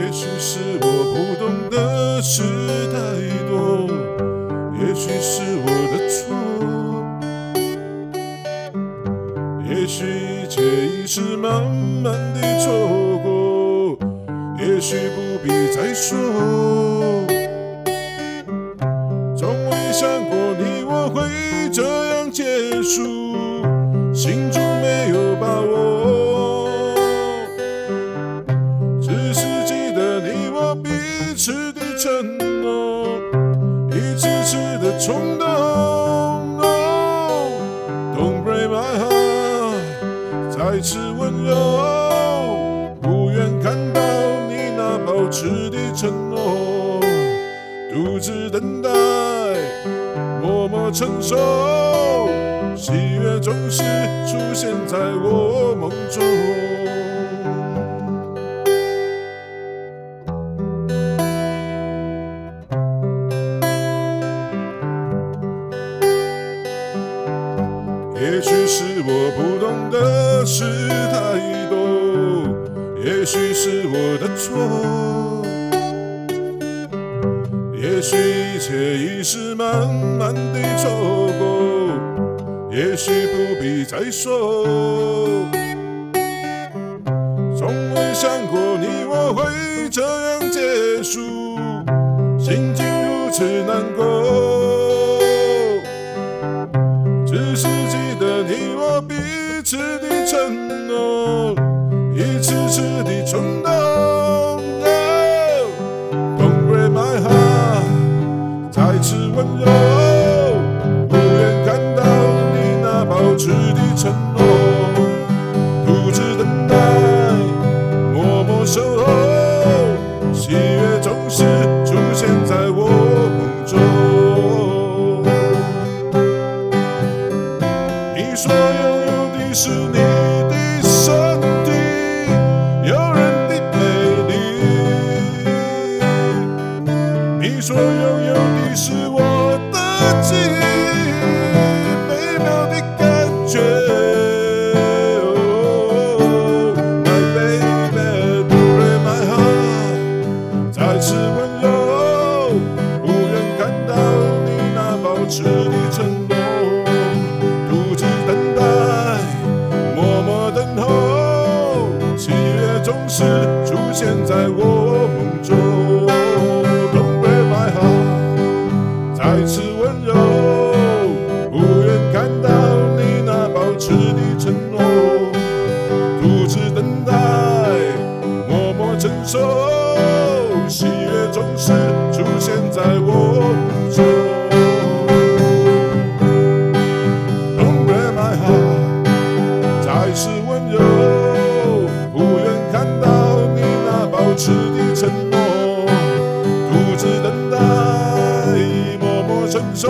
也许是我不懂的事太多也许是我的错也许一切已是慢慢的错过也许不必再说。从未想过你我会这样结束心中一次次的冲动。Don't break my heart，再次温柔，不愿看到你那保持的承诺，独自等待，默默承受，喜悦总是出现在我梦中。也许是我不懂的事太多，也许是我的错，也许一切已是慢慢的错过，也许不必再说。从未想过你我会这样结束，心竟如此难过。只是记得你我彼此的承诺，一次次的冲动。Don't break my heart，再次温柔，不愿看到你那保持的承诺，拥有你是我的记忆，美妙的感觉。My baby, don't break my heart，再次温柔，不愿看到你那保持的承诺。总是出现在我梦中默承受，喜悦总是出现在我梦中，Don't break my heart，再次温柔。不愿看到你那保持的承诺，独自等待，默默承受，